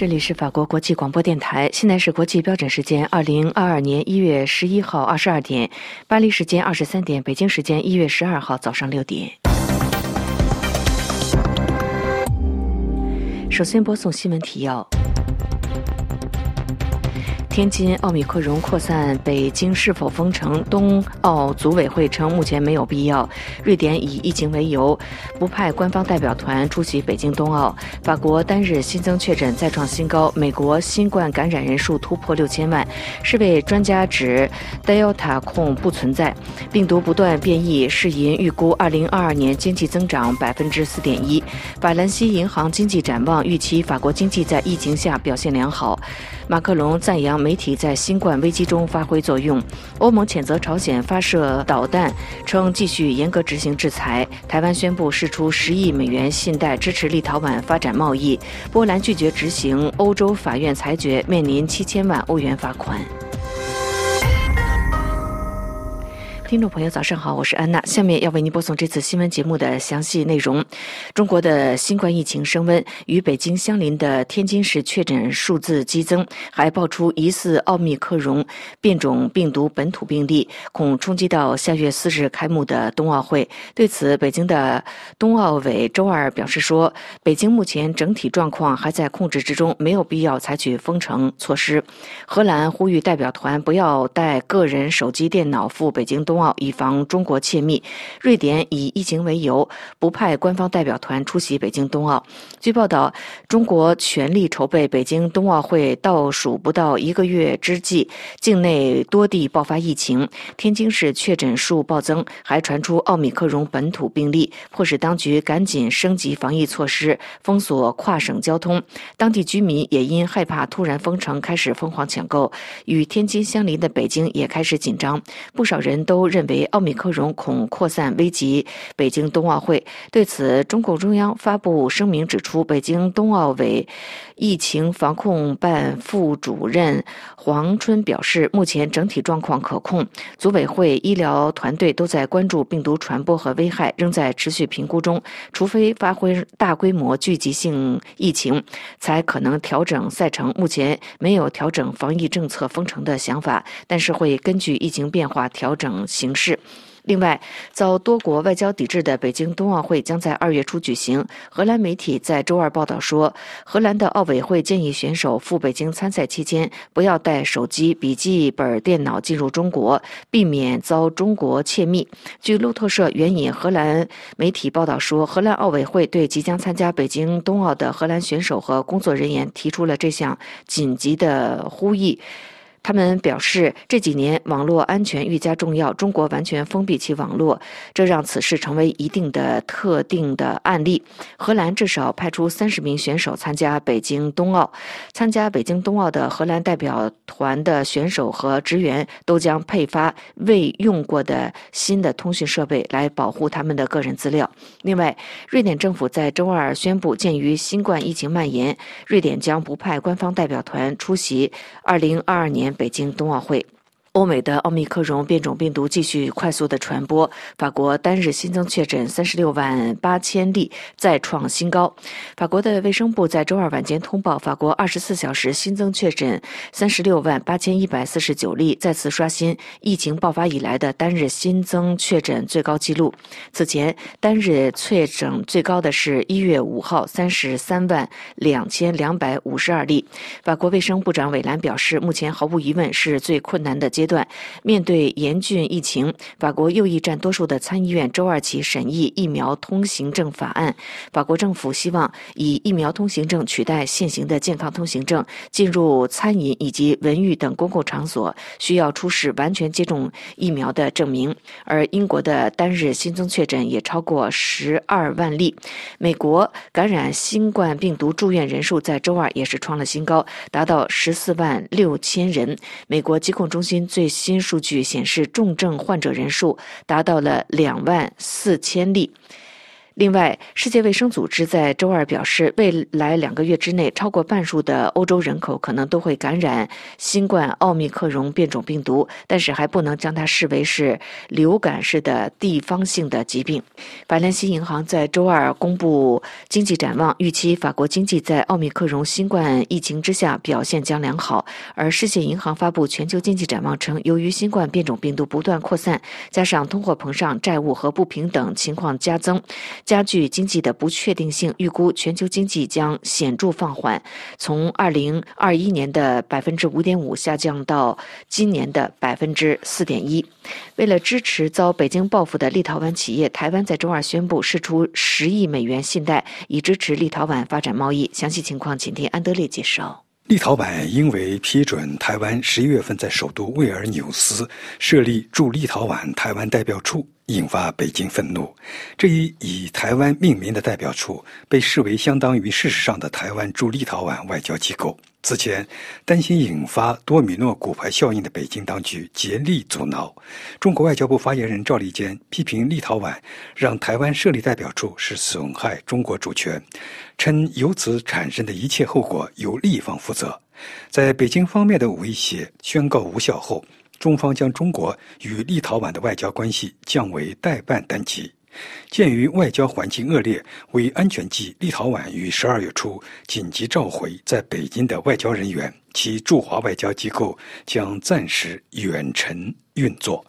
这里是法国国际广播电台，现在是国际标准时间二零二二年一月十一号二十二点，巴黎时间二十三点，北京时间一月十二号早上六点。首先播送新闻提要。天津奥密克戎扩散，北京是否封城？冬奥组委会称目前没有必要。瑞典以疫情为由，不派官方代表团出席北京冬奥。法国单日新增确诊再创新高。美国新冠感染人数突破六千万。世卫专家指，Delta 控不存在。病毒不断变异，世银预估二零二二年经济增长百分之四点一。法兰西银行经济展望预期，法国经济在疫情下表现良好。马克龙赞扬媒体在新冠危机中发挥作用。欧盟谴责朝鲜发射导弹，称继续严格执行制裁。台湾宣布释出十亿美元信贷支持立陶宛发展贸易。波兰拒绝执行欧洲法院裁决，面临七千万欧元罚款。听众朋友，早上好，我是安娜。下面要为您播送这次新闻节目的详细内容。中国的新冠疫情升温，与北京相邻的天津市确诊数字激增，还爆出疑似奥密克戎变种病毒本土病例，恐冲击到下月四日开幕的冬奥会。对此，北京的冬奥委周二表示说，北京目前整体状况还在控制之中，没有必要采取封城措施。荷兰呼吁代表团不要带个人手机、电脑赴北京冬。以防中国窃密。瑞典以疫情为由，不派官方代表团出席北京冬奥。据报道，中国全力筹备北京冬奥会，倒数不到一个月之际，境内多地爆发疫情。天津市确诊数暴增，还传出奥密克戎本土病例，迫使当局赶紧升级防疫措施，封锁跨省交通。当地居民也因害怕突然封城，开始疯狂抢购。与天津相邻的北京也开始紧张，不少人都。认为奥密克戎恐扩散危及北京冬奥会。对此，中共中央发布声明指出，北京冬奥委疫情防控办副主任黄春表示，目前整体状况可控，组委会医疗团队都在关注病毒传播和危害，仍在持续评估中。除非发挥大规模聚集性疫情，才可能调整赛程。目前没有调整防疫政策封城的想法，但是会根据疫情变化调整。形式。另外，遭多国外交抵制的北京冬奥会将在二月初举行。荷兰媒体在周二报道说，荷兰的奥委会建议选手赴北京参赛期间不要带手机、笔记本电脑进入中国，避免遭中国窃密。据路透社援引荷兰媒体报道说，荷兰奥委会对即将参加北京冬奥的荷兰选手和工作人员提出了这项紧急的呼吁。他们表示，这几年网络安全愈加重要。中国完全封闭其网络，这让此事成为一定的特定的案例。荷兰至少派出三十名选手参加北京冬奥。参加北京冬奥的荷兰代表团的选手和职员都将配发未用过的新的通讯设备，来保护他们的个人资料。另外，瑞典政府在周二宣布，鉴于新冠疫情蔓延，瑞典将不派官方代表团出席二零二二北京冬奥会。欧美的奥密克戎变种病毒继续快速的传播，法国单日新增确诊三十六万八千例，再创新高。法国的卫生部在周二晚间通报，法国二十四小时新增确诊三十六万八千一百四十九例，再次刷新疫情爆发以来的单日新增确诊最高纪录。此前单日确诊最高的是一月五号三十三万两千两百五十二例。法国卫生部长韦兰表示，目前毫无疑问是最困难的。阶段，面对严峻疫情，法国右翼占多数的参议院周二起审议疫苗通行证法案。法国政府希望以疫苗通行证取代现行的健康通行证，进入餐饮以及文娱等公共场所需要出示完全接种疫苗的证明。而英国的单日新增确诊也超过十二万例。美国感染新冠病毒住院人数在周二也是创了新高，达到十四万六千人。美国疾控中心。最新数据显示，重症患者人数达到了两万四千例。另外，世界卫生组织在周二表示，未来两个月之内，超过半数的欧洲人口可能都会感染新冠奥密克戎变种病毒，但是还不能将它视为是流感式的地方性的疾病。法兰西银行在周二公布经济展望，预期法国经济在奥密克戎新冠疫情之下表现将良好。而世界银行发布全球经济展望称，由于新冠变种病毒不断扩散，加上通货膨胀、债务和不平等情况加增。加剧经济的不确定性，预估全球经济将显著放缓，从二零二一年的百分之五点五下降到今年的百分之四点一。为了支持遭北京报复的立陶宛企业，台湾在周二宣布释出十亿美元信贷，以支持立陶宛发展贸易。详细情况，请听安德烈介绍。立陶宛因为批准台湾十一月份在首都维尔纽斯设立驻立陶宛台湾代表处。引发北京愤怒。这一以台湾命名的代表处被视为相当于事实上的台湾驻立陶宛外交机构。此前，担心引发多米诺骨牌效应的北京当局竭力阻挠。中国外交部发言人赵立坚批评立陶宛让台湾设立代表处是损害中国主权，称由此产生的一切后果由立方负责。在北京方面的威胁宣告无效后。中方将中国与立陶宛的外交关系降为代办等级。鉴于外交环境恶劣，为安全计，立陶宛于十二月初紧急召回在北京的外交人员，其驻华外交机构将暂时远程运作。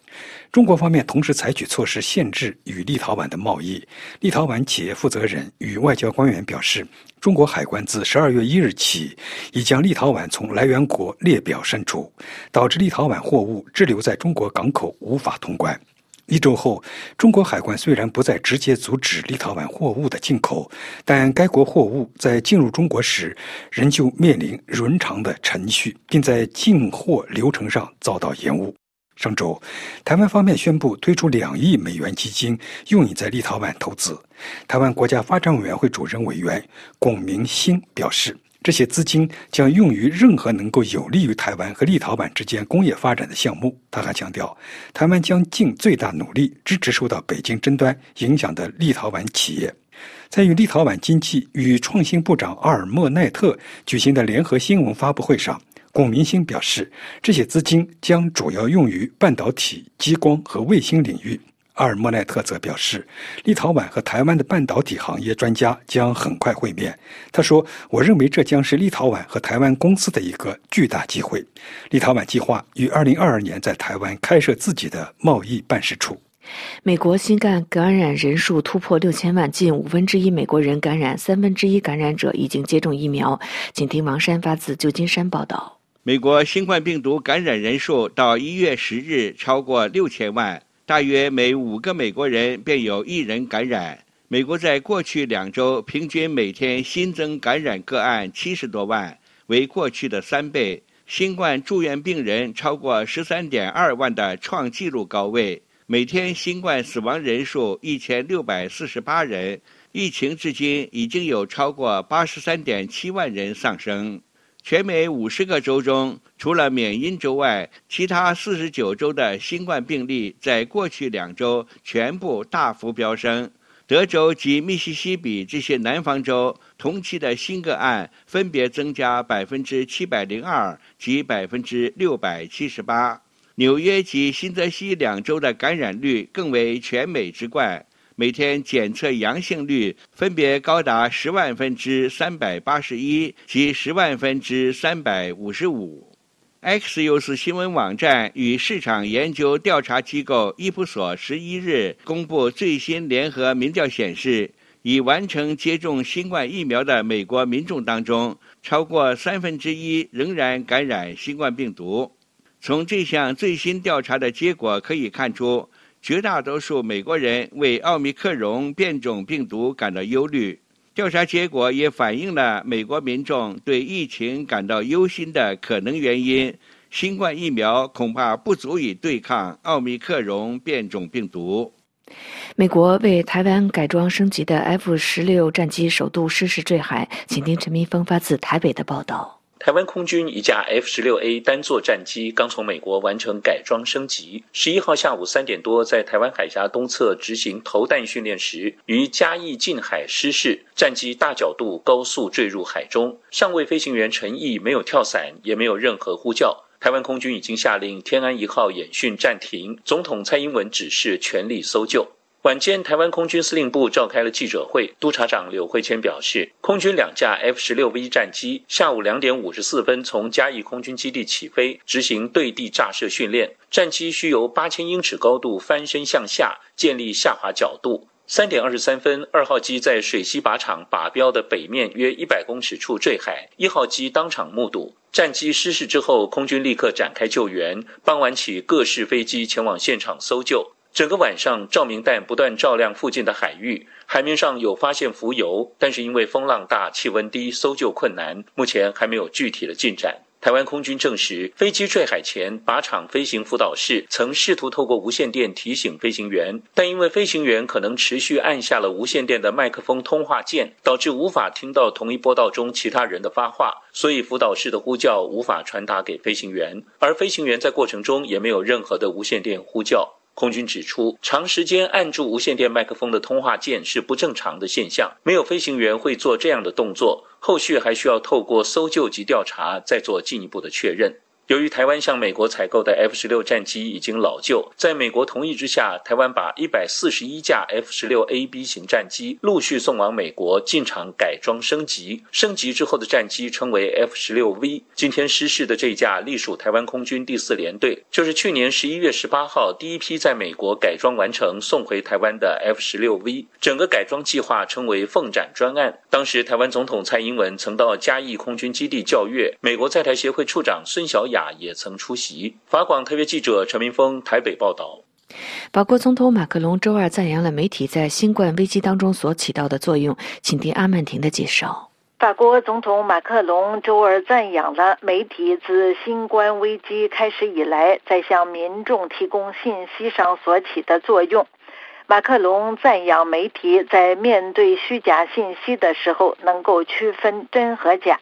中国方面同时采取措施限制与立陶宛的贸易。立陶宛企业负责人与外交官员表示，中国海关自十二月一日起已将立陶宛从来源国列表删除，导致立陶宛货物滞留在中国港口无法通关。一周后，中国海关虽然不再直接阻止立陶宛货物的进口，但该国货物在进入中国时仍旧面临冗长的程序，并在进货流程上遭到延误。上周，台湾方面宣布推出两亿美元基金，用以在立陶宛投资。台湾国家发展委员会主任委员龚明鑫表示，这些资金将用于任何能够有利于台湾和立陶宛之间工业发展的项目。他还强调，台湾将尽最大努力支持受到北京争端影响的立陶宛企业。在与立陶宛经济与创新部长阿尔莫奈特举行的联合新闻发布会上。龚明鑫表示，这些资金将主要用于半导体、激光和卫星领域。阿尔莫奈特则表示，立陶宛和台湾的半导体行业专家将很快会面。他说：“我认为这将是立陶宛和台湾公司的一个巨大机会。”立陶宛计划于二零二二年在台湾开设自己的贸易办事处。美国新冠感染人数突破六千万，近五分之一美国人感染，三分之一感染者已经接种疫苗。请听王山发自旧金山报道。美国新冠病毒感染人数到一月十日超过六千万，大约每五个美国人便有一人感染。美国在过去两周平均每天新增感染个案七十多万，为过去的三倍。新冠住院病人超过十三点二万的创纪录高位，每天新冠死亡人数一千六百四十八人。疫情至今已经有超过八十三点七万人丧生。全美五十个州中，除了缅因州外，其他四十九州的新冠病例在过去两周全部大幅飙升。德州及密西西比这些南方州同期的新个案分别增加百分之七百零二及百分之六百七十八。纽约及新泽西两州的感染率更为全美之冠。每天检测阳性率分别高达十万分之三百八十一及十万分之三百五十五。XUOS 新闻网站与市场研究调查机构伊普索十一日公布最新联合民调显示，已完成接种新冠疫苗的美国民众当中，超过三分之一仍然感染新冠病毒。从这项最新调查的结果可以看出。绝大多数美国人为奥密克戎变种病毒感到忧虑。调查结果也反映了美国民众对疫情感到忧心的可能原因：新冠疫苗恐怕不足以对抗奥密克戎变种病毒。美国为台湾改装升级的 F 十六战机首度失事坠海，请听陈明峰发自台北的报道。台湾空军一架 F 十六 A 单座战机刚从美国完成改装升级，十一号下午三点多，在台湾海峡东侧执行投弹训练时，于嘉义近海失事，战机大角度高速坠入海中。上尉飞行员陈毅没有跳伞，也没有任何呼叫。台湾空军已经下令天安一号演训暂停，总统蔡英文指示全力搜救。晚间，台湾空军司令部召开了记者会，督察长柳惠谦表示，空军两架 F 十六 V 战机下午两点五十四分从嘉义空军基地起飞，执行对地炸射训练。战机需由八千英尺高度翻身向下，建立下滑角度。三点二十三分，二号机在水西靶场靶标的北面约一百公尺处坠海，一号机当场目睹。战机失事之后，空军立刻展开救援，傍晚起各式飞机前往现场搜救。整个晚上，照明弹不断照亮附近的海域，海面上有发现浮油，但是因为风浪大、气温低，搜救困难，目前还没有具体的进展。台湾空军证实，飞机坠海前，靶场飞行辅导室曾试图透过无线电提醒飞行员，但因为飞行员可能持续按下了无线电的麦克风通话键，导致无法听到同一波道中其他人的发话，所以辅导室的呼叫无法传达给飞行员，而飞行员在过程中也没有任何的无线电呼叫。空军指出，长时间按住无线电麦克风的通话键是不正常的现象，没有飞行员会做这样的动作。后续还需要透过搜救及调查，再做进一步的确认。由于台湾向美国采购的 F 十六战机已经老旧，在美国同意之下，台湾把一百四十一架 F 十六 A B 型战机陆续送往美国进场改装升级。升级之后的战机称为 F 十六 V。今天失事的这架隶属台湾空军第四联队，就是去年十一月十八号第一批在美国改装完成送回台湾的 F 十六 V。整个改装计划称为“凤展专案”。当时台湾总统蔡英文曾到嘉义空军基地教阅，美国在台协会处长孙小雅。也曾出席。法广特约记者陈明峰台北报道。法国总统马克龙周二赞扬了媒体在新冠危机当中所起到的作用，请听阿曼婷的介绍。法国总统马克龙周二赞扬了媒体自新冠危机开始以来，在向民众提供信息上所起的作用。马克龙赞扬媒体在面对虚假信息的时候，能够区分真和假。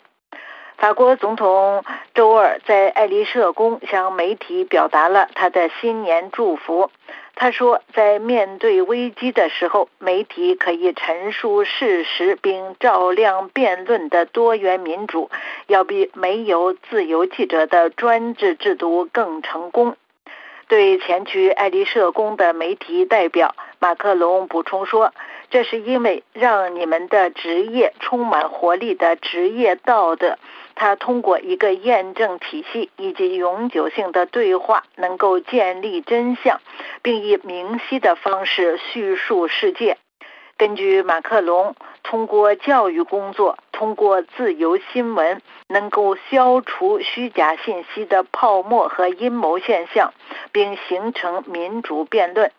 法国总统周二在爱丽舍宫向媒体表达了他的新年祝福。他说，在面对危机的时候，媒体可以陈述事实并照亮辩论的多元民主，要比没有自由记者的专制制度更成功。对前去爱丽舍宫的媒体代表，马克龙补充说：“这是因为让你们的职业充满活力的职业道德。”他通过一个验证体系以及永久性的对话，能够建立真相，并以明晰的方式叙述世界。根据马克龙，通过教育工作，通过自由新闻，能够消除虚假信息的泡沫和阴谋现象，并形成民主辩论。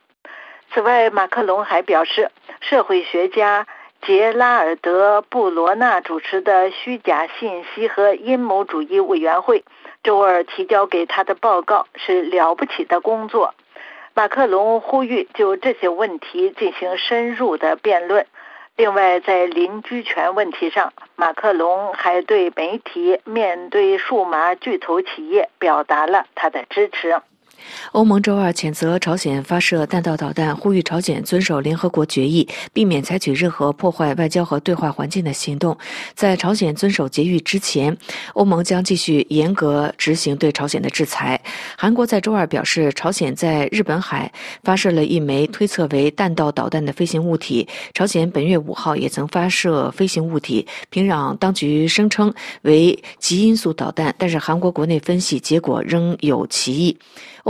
此外，马克龙还表示，社会学家。杰拉尔德·布罗纳主持的虚假信息和阴谋主义委员会周二提交给他的报告是了不起的工作。马克龙呼吁就这些问题进行深入的辩论。另外，在邻居权问题上，马克龙还对媒体面对数码巨头企业表达了他的支持。欧盟周二谴责朝鲜发射弹道导弹，呼吁朝鲜遵守联合国决议，避免采取任何破坏外交和对话环境的行动。在朝鲜遵守决议之前，欧盟将继续严格执行对朝鲜的制裁。韩国在周二表示，朝鲜在日本海发射了一枚推测为弹道导弹的飞行物体。朝鲜本月五号也曾发射飞行物体，平壤当局声称为极音速导弹，但是韩国国内分析结果仍有歧义。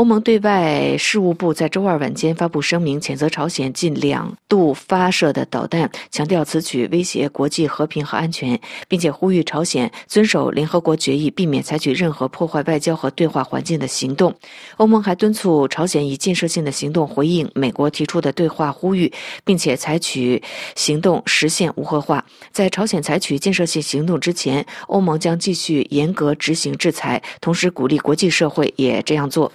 欧盟对外事务部在周二晚间发布声明，谴责朝鲜近两度发射的导弹，强调此举威胁国际和平和安全，并且呼吁朝鲜遵守联合国决议，避免采取任何破坏外交和对话环境的行动。欧盟还敦促朝鲜以建设性的行动回应美国提出的对话呼吁，并且采取行动实现无核化。在朝鲜采取建设性行动之前，欧盟将继续严格执行制裁，同时鼓励国际社会也这样做。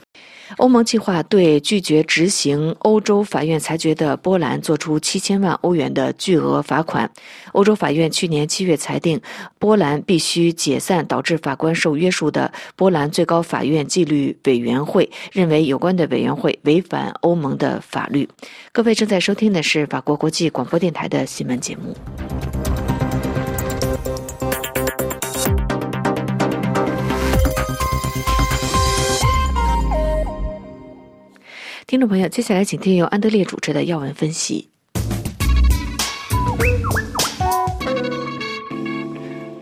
欧盟计划对拒绝执行欧洲法院裁决的波兰作出七千万欧元的巨额罚款。欧洲法院去年七月裁定，波兰必须解散导致法官受约束的波兰最高法院纪律委员会，认为有关的委员会违反欧盟的法律。各位正在收听的是法国国际广播电台的新闻节目。听众朋友，接下来请听由安德烈主持的要闻分析。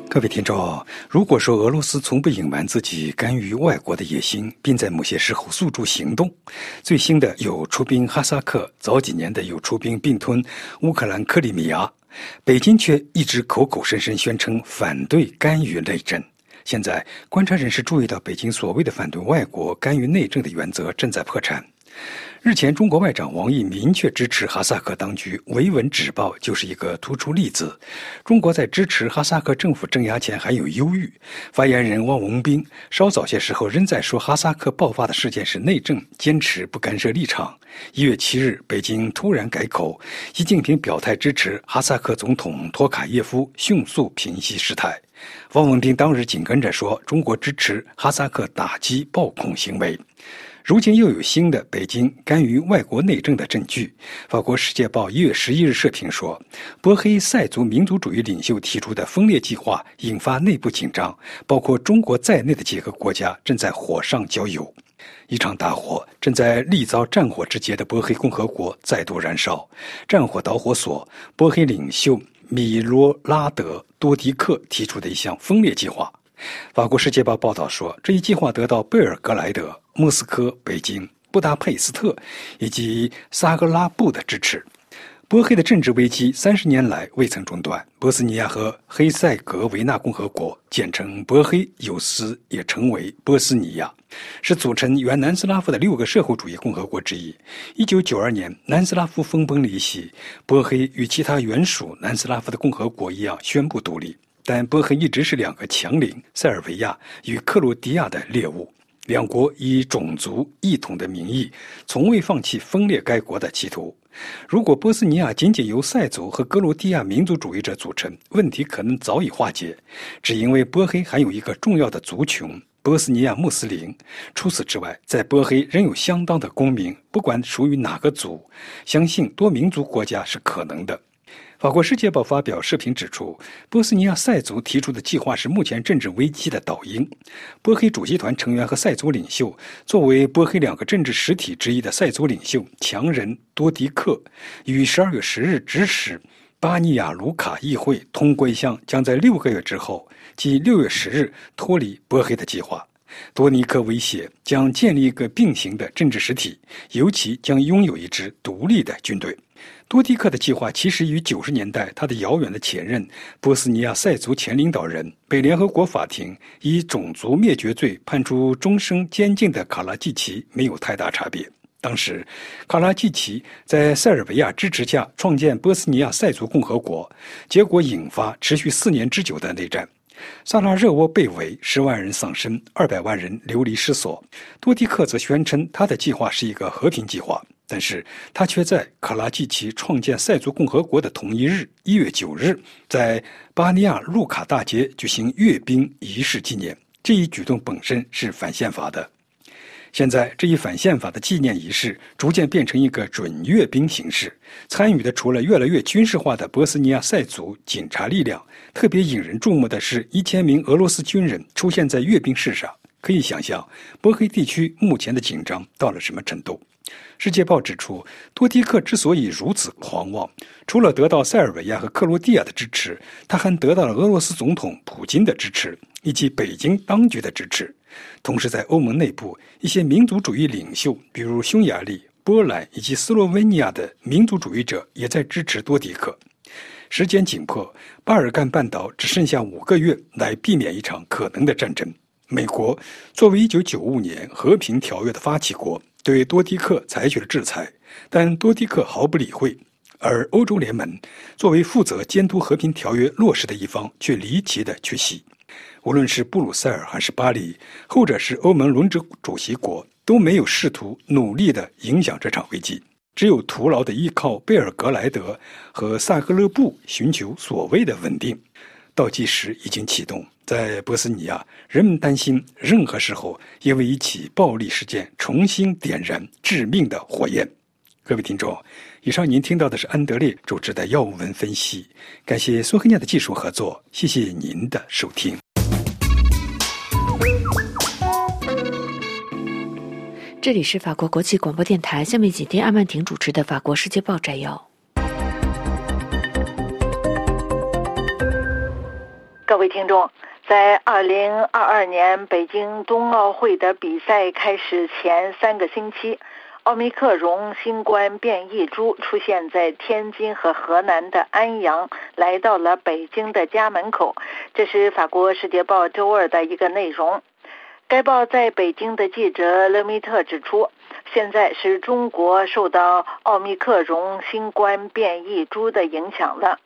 各位听众，如果说俄罗斯从不隐瞒自己干预外国的野心，并在某些时候诉诸行动，最新的有出兵哈萨克，早几年的有出兵并吞乌克兰克里米亚，北京却一直口口声声宣称反对干预内政。现在，观察人士注意到，北京所谓的反对外国干预内政的原则正在破产。日前，中国外长王毅明确支持哈萨克当局维稳止暴，就是一个突出例子。中国在支持哈萨克政府镇压前还有忧郁。发言人汪文斌稍早些时候仍在说哈萨克爆发的事件是内政，坚持不干涉立场。一月七日，北京突然改口，习近平表态支持哈萨克总统托卡耶夫迅速平息事态。汪文斌当日紧跟着说，中国支持哈萨克打击暴恐行为。如今又有新的北京干预外国内政的证据。法国《世界报》一月十一日社评说，波黑塞族民族主义领袖提出的分裂计划引发内部紧张，包括中国在内的几个国家正在火上浇油。一场大火正在立遭战火之劫的波黑共和国再度燃烧。战火导火索，波黑领袖米罗拉德多迪克提出的一项分裂计划。法国《世界报》报道说，这一计划得到贝尔格莱德。莫斯科、北京、布达佩斯特以及萨格拉布的支持。波黑的政治危机三十年来未曾中断。波斯尼亚和黑塞格维纳共和国（简称波黑）有时也称为波斯尼亚，是组成原南斯拉夫的六个社会主义共和国之一。一九九二年，南斯拉夫分崩离析，波黑与其他原属南斯拉夫的共和国一样宣布独立。但波黑一直是两个强邻塞尔维亚与克罗地亚的猎物。两国以种族一统的名义，从未放弃分裂该国的企图。如果波斯尼亚仅仅由塞族和格鲁地亚民族主义者组成，问题可能早已化解。只因为波黑还有一个重要的族群——波斯尼亚穆斯林。除此之外，在波黑仍有相当的公民，不管属于哪个族。相信多民族国家是可能的。法国《世界报》发表视频指出，波斯尼亚塞族提出的计划是目前政治危机的导因。波黑主席团成员和塞族领袖，作为波黑两个政治实体之一的塞族领袖强人多迪克，于十二月十日指使巴尼亚卢卡议会通过一项将在六个月之后，即六月十日脱离波黑的计划。多尼克威胁将建立一个并行的政治实体，尤其将拥有一支独立的军队。多迪克的计划其实与九十年代他的遥远的前任波斯尼亚塞族前领导人、被联合国法庭以种族灭绝罪判处终身监禁的卡拉季奇没有太大差别。当时，卡拉季奇在塞尔维亚支持下创建波斯尼亚塞族共和国，结果引发持续四年之久的内战。萨拉热窝被围，十万人丧生，二百万人流离失所。多迪克则宣称他的计划是一个和平计划。但是他却在卡拉季奇创建塞族共和国的同一日，一月九日，在巴尼亚路卡大街举行阅兵仪式纪念。这一举动本身是反宪法的。现在，这一反宪法的纪念仪式逐渐变成一个准阅兵形式。参与的除了越来越军事化的波斯尼亚塞族警察力量，特别引人注目的是，一千名俄罗斯军人出现在阅兵式上。可以想象，波黑地区目前的紧张到了什么程度。世界报指出，多迪克之所以如此狂妄，除了得到塞尔维亚和克罗地亚的支持，他还得到了俄罗斯总统普京的支持以及北京当局的支持。同时，在欧盟内部，一些民族主义领袖，比如匈牙利、波兰以及斯洛文尼亚的民族主义者，也在支持多迪克。时间紧迫，巴尔干半岛只剩下五个月来避免一场可能的战争。美国作为1995年和平条约的发起国。对多迪克采取了制裁，但多迪克毫不理会。而欧洲联盟作为负责监督和平条约落实的一方，却离奇的缺席。无论是布鲁塞尔还是巴黎，后者是欧盟轮值主席国，都没有试图努力的影响这场危机，只有徒劳的依靠贝尔格莱德和萨格勒布寻求所谓的稳定。倒计时已经启动，在波斯尼亚，人们担心任何时候因为一起暴力事件重新点燃致命的火焰。各位听众，以上您听到的是安德烈主持的要闻分析。感谢苏黑亚的技术合作，谢谢您的收听。这里是法国国际广播电台，下面请听阿曼婷主持的《法国世界报》摘要。各位听众，在二零二二年北京冬奥会的比赛开始前三个星期。奥密克戎新冠变异株出现在天津和河南的安阳，来到了北京的家门口。这是法国《世界报》周二的一个内容。该报在北京的记者勒米特指出，现在是中国受到奥密克戎新冠变异株的影响了。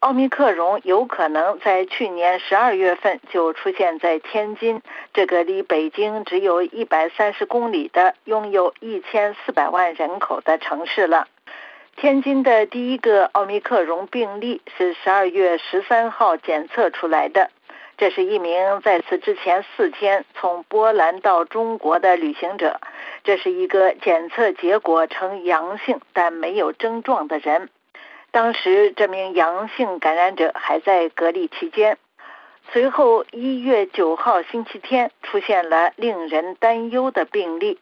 奥密克戎有可能在去年十二月份就出现在天津这个离北京只有一百三十公里的、拥有一千四百万人口的城市了。天津的第一个奥密克戎病例是十二月十三号检测出来的，这是一名在此之前四天从波兰到中国的旅行者，这是一个检测结果呈阳性但没有症状的人。当时这名阳性感染者还在隔离期间。随后一月九号星期天出现了令人担忧的病例。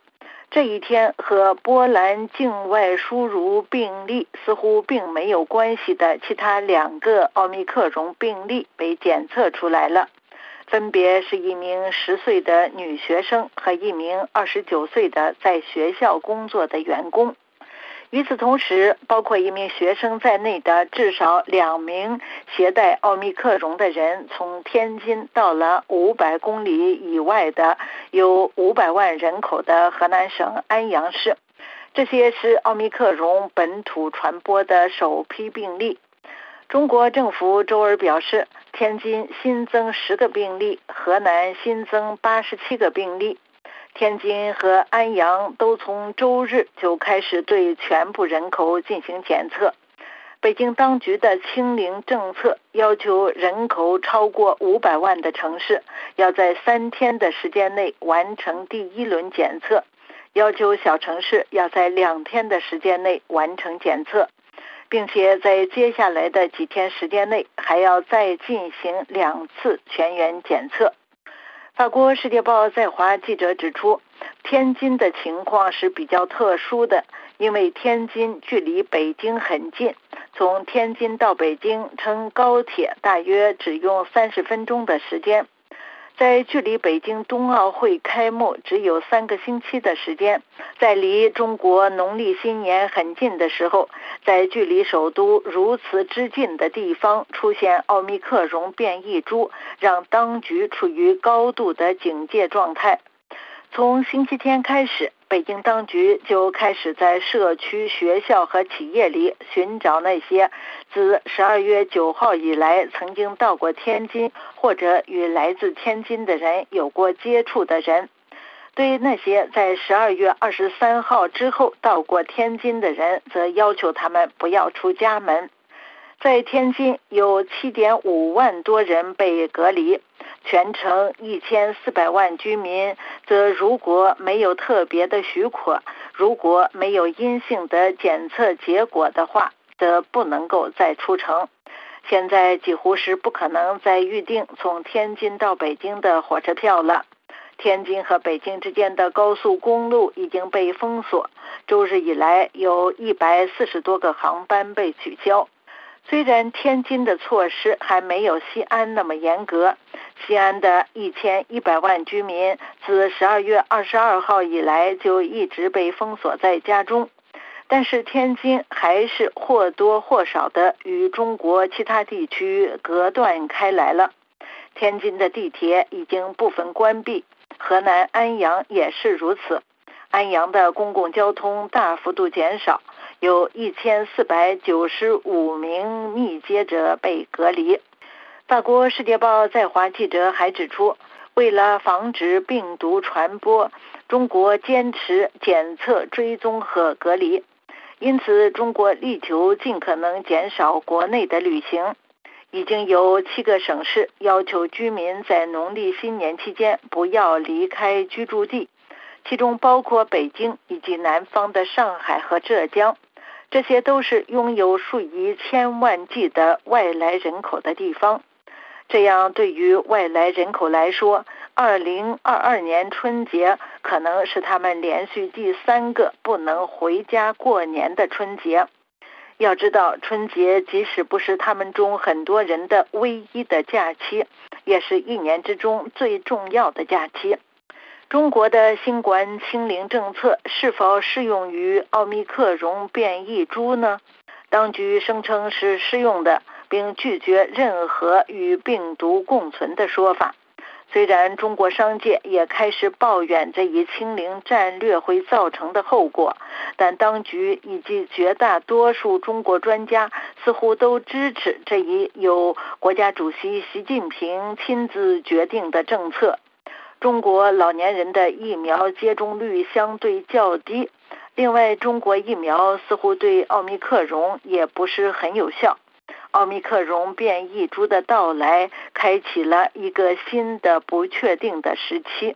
这一天和波兰境外输入病例似乎并没有关系的其他两个奥密克戎病例被检测出来了，分别是一名十岁的女学生和一名二十九岁的在学校工作的员工。与此同时，包括一名学生在内的至少两名携带奥密克戎的人从天津到了五百公里以外的有五百万人口的河南省安阳市。这些是奥密克戎本土传播的首批病例。中国政府周二表示，天津新增十个病例，河南新增八十七个病例。天津和安阳都从周日就开始对全部人口进行检测。北京当局的清零政策要求人口超过五百万的城市要在三天的时间内完成第一轮检测，要求小城市要在两天的时间内完成检测，并且在接下来的几天时间内还要再进行两次全员检测。法国《世界报》在华记者指出，天津的情况是比较特殊的，因为天津距离北京很近，从天津到北京乘高铁大约只用三十分钟的时间。在距离北京冬奥会开幕只有三个星期的时间，在离中国农历新年很近的时候，在距离首都如此之近的地方出现奥密克戎变异株，让当局处于高度的警戒状态。从星期天开始，北京当局就开始在社区、学校和企业里寻找那些自十二月九号以来曾经到过天津或者与来自天津的人有过接触的人。对那些在十二月二十三号之后到过天津的人，则要求他们不要出家门。在天津，有七点五万多人被隔离。全城一千四百万居民，则如果没有特别的许可，如果没有阴性的检测结果的话，则不能够再出城。现在几乎是不可能再预定从天津到北京的火车票了。天津和北京之间的高速公路已经被封锁，周日以来有一百四十多个航班被取消。虽然天津的措施还没有西安那么严格，西安的一千一百万居民自十二月二十二号以来就一直被封锁在家中，但是天津还是或多或少的与中国其他地区隔断开来了。天津的地铁已经部分关闭，河南安阳也是如此，安阳的公共交通大幅度减少。有一千四百九十五名密接者被隔离。法国《世界报》在华记者还指出，为了防止病毒传播，中国坚持检测、追踪和隔离，因此中国力求尽可能减少国内的旅行。已经有七个省市要求居民在农历新年期间不要离开居住地，其中包括北京以及南方的上海和浙江。这些都是拥有数以千万计的外来人口的地方。这样，对于外来人口来说，二零二二年春节可能是他们连续第三个不能回家过年的春节。要知道，春节即使不是他们中很多人的唯一的假期，也是一年之中最重要的假期。中国的新冠清零政策是否适用于奥密克戎变异株呢？当局声称是适用的。并拒绝任何与病毒共存的说法。虽然中国商界也开始抱怨这一清零战略会造成的后果，但当局以及绝大多数中国专家似乎都支持这一由国家主席习近平亲自决定的政策。中国老年人的疫苗接种率相对较低，另外，中国疫苗似乎对奥密克戎也不是很有效。奥密克戎变异株的到来，开启了一个新的不确定的时期。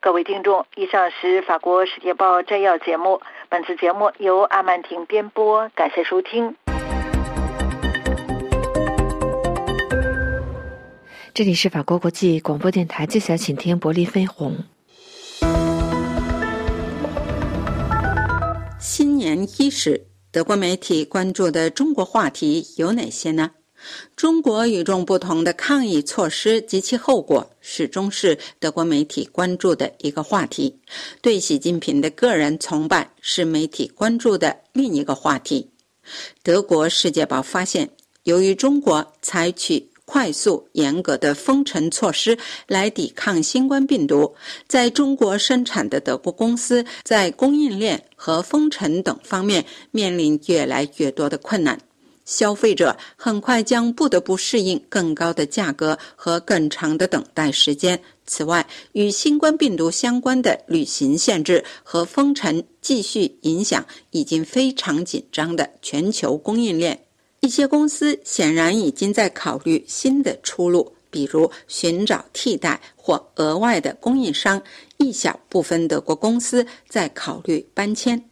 各位听众，以上是法国《世界报》摘要节目。本次节目由阿曼婷编播，感谢收听。这里是法国国际广播电台，接下来请听《伯利飞鸿》。新年伊始。德国媒体关注的中国话题有哪些呢？中国与众不同的抗疫措施及其后果，始终是德国媒体关注的一个话题。对习近平的个人崇拜是媒体关注的另一个话题。德国《世界报》发现，由于中国采取。快速、严格的封城措施来抵抗新冠病毒，在中国生产的德国公司在供应链和封城等方面面临越来越多的困难。消费者很快将不得不适应更高的价格和更长的等待时间。此外，与新冠病毒相关的旅行限制和封城继续影响已经非常紧张的全球供应链。一些公司显然已经在考虑新的出路，比如寻找替代或额外的供应商。一小部分德国公司在考虑搬迁。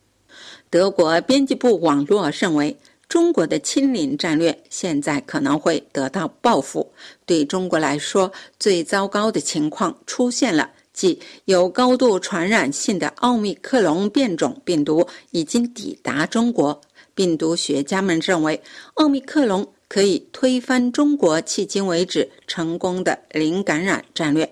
德国编辑部网络认为，中国的清零战略现在可能会得到报复。对中国来说，最糟糕的情况出现了，即有高度传染性的奥密克戎变种病毒已经抵达中国。病毒学家们认为，奥密克戎可以推翻中国迄今为止成功的零感染战略。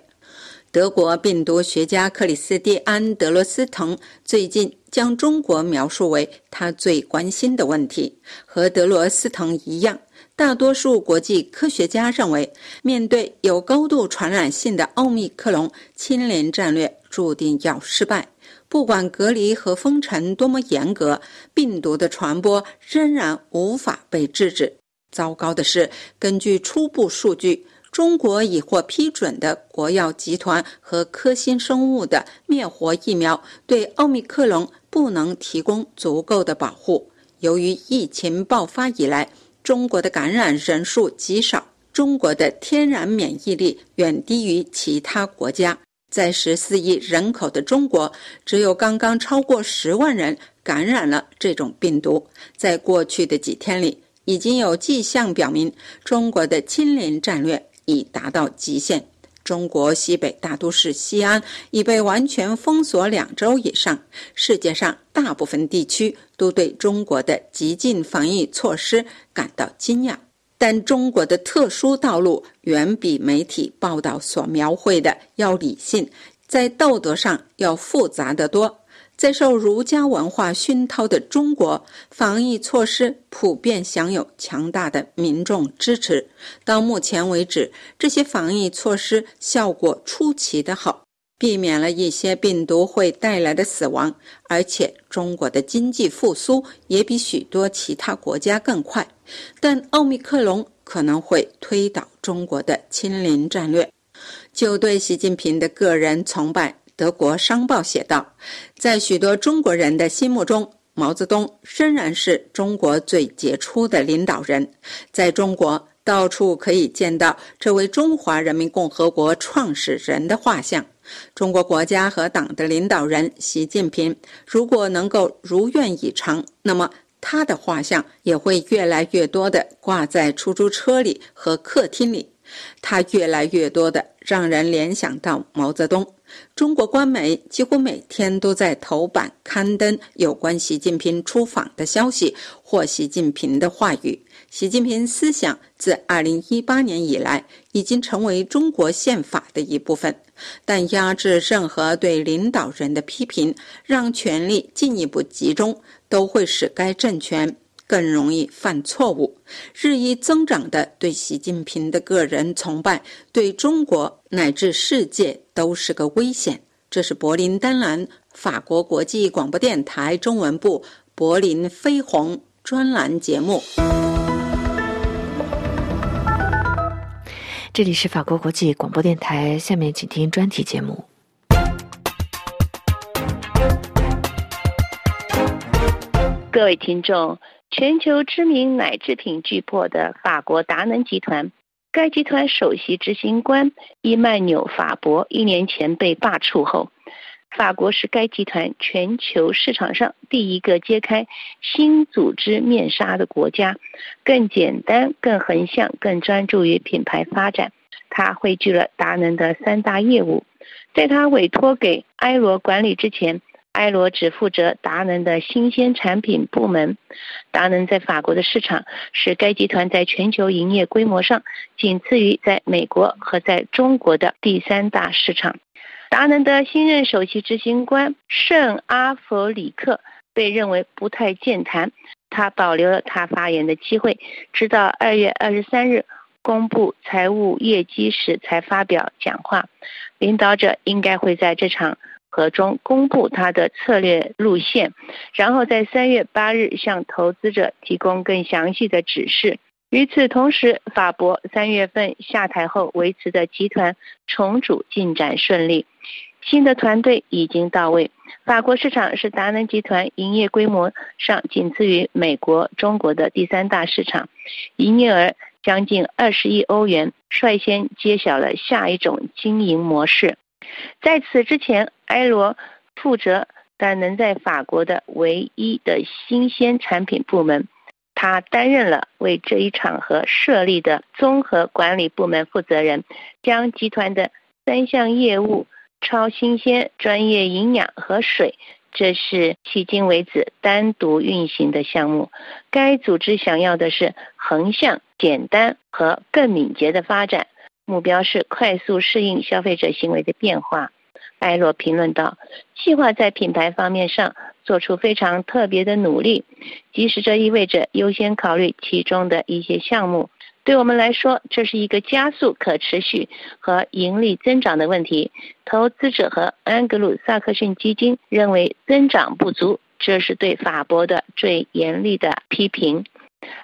德国病毒学家克里斯蒂安·德罗斯滕最近将中国描述为他最关心的问题。和德罗斯滕一样，大多数国际科学家认为，面对有高度传染性的奥密克戎，清零战略注定要失败。不管隔离和封城多么严格，病毒的传播仍然无法被制止。糟糕的是，根据初步数据，中国已获批准的国药集团和科兴生物的灭活疫苗对奥密克戎不能提供足够的保护。由于疫情爆发以来，中国的感染人数极少，中国的天然免疫力远低于其他国家。在十四亿人口的中国，只有刚刚超过十万人感染了这种病毒。在过去的几天里，已经有迹象表明，中国的清零战略已达到极限。中国西北大都市西安已被完全封锁两周以上。世界上大部分地区都对中国的极尽防疫措施感到惊讶。但中国的特殊道路远比媒体报道所描绘的要理性，在道德上要复杂得多。在受儒家文化熏陶的中国，防疫措施普遍享有强大的民众支持。到目前为止，这些防疫措施效果出奇的好。避免了一些病毒会带来的死亡，而且中国的经济复苏也比许多其他国家更快。但奥密克戎可能会推倒中国的清零战略。就对习近平的个人崇拜，德国商报写道：“在许多中国人的心目中，毛泽东仍然是中国最杰出的领导人。在中国，到处可以见到这位中华人民共和国创始人的画像。中国国家和党的领导人习近平，如果能够如愿以偿，那么他的画像也会越来越多地挂在出租车里和客厅里。他越来越多地让人联想到毛泽东。”中国官媒几乎每天都在头版刊登有关习近平出访的消息或习近平的话语。习近平思想自2018年以来已经成为中国宪法的一部分，但压制任何对领导人的批评，让权力进一步集中，都会使该政权。更容易犯错误。日益增长的对习近平的个人崇拜，对中国乃至世界都是个危险。这是柏林丹兰法国国际广播电台中文部柏林飞鸿专栏节目。这里是法国国际广播电台，下面请听专题节目。各位听众。全球知名奶制品巨擘的法国达能集团，该集团首席执行官伊曼纽·法伯一年前被罢黜后，法国是该集团全球市场上第一个揭开新组织面纱的国家，更简单、更横向、更专注于品牌发展。它汇聚了达能的三大业务，在他委托给埃罗管理之前。埃罗只负责达能的新鲜产品部门。达能在法国的市场是该集团在全球营业规模上仅次于在美国和在中国的第三大市场。达能的新任首席执行官圣阿弗里克被认为不太健谈，他保留了他发言的机会，直到二月二十三日公布财务业绩时才发表讲话。领导者应该会在这场。合中公布他的策略路线，然后在三月八日向投资者提供更详细的指示。与此同时，法博三月份下台后维持的集团重组进展顺利，新的团队已经到位。法国市场是达能集团营业规模上仅次于美国、中国的第三大市场，营业额将近二十亿欧元，率先揭晓了下一种经营模式。在此之前，埃罗负责但能在法国的唯一的新鲜产品部门，他担任了为这一场合设立的综合管理部门负责人，将集团的三项业务——超新鲜、专业营养和水，这是迄今为止单独运行的项目。该组织想要的是横向、简单和更敏捷的发展。目标是快速适应消费者行为的变化，艾罗评论道：“计划在品牌方面上做出非常特别的努力，即使这意味着优先考虑其中的一些项目。对我们来说，这是一个加速可持续和盈利增长的问题。投资者和安格鲁萨克逊基金认为增长不足，这是对法国的最严厉的批评。”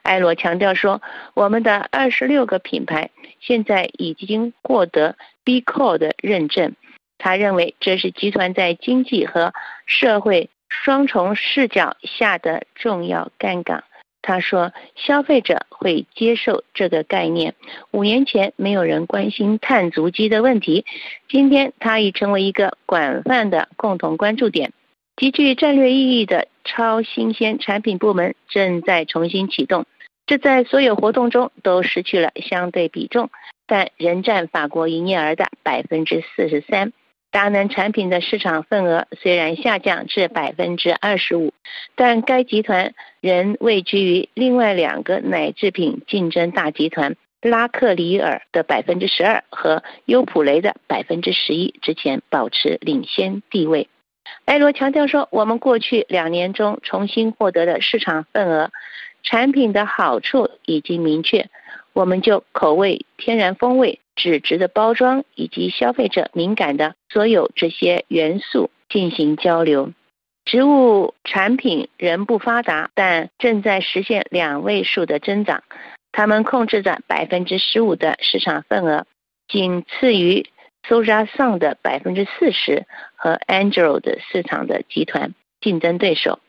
艾罗强调说：“我们的二十六个品牌现在已经获得 B Corp 的认证。他认为这是集团在经济和社会双重视角下的重要杠杆。”他说：“消费者会接受这个概念。五年前没有人关心碳足迹的问题，今天它已成为一个广泛的共同关注点。”极具战略意义的超新鲜产品部门正在重新启动，这在所有活动中都失去了相对比重，但仍占法国营业额的百分之四十三。达能产品的市场份额虽然下降至百分之二十五，但该集团仍位居于另外两个奶制品竞争大集团拉克里尔的百分之十二和优普雷的百分之十一之前，保持领先地位。埃罗强调说：“我们过去两年中重新获得的市场份额，产品的好处已经明确。我们就口味、天然风味、纸质的包装以及消费者敏感的所有这些元素进行交流。植物产品仍不发达，但正在实现两位数的增长。他们控制着百分之十五的市场份额，仅次于。” Soja Sun 的百分之四十和 Android 市场的集团竞争对手。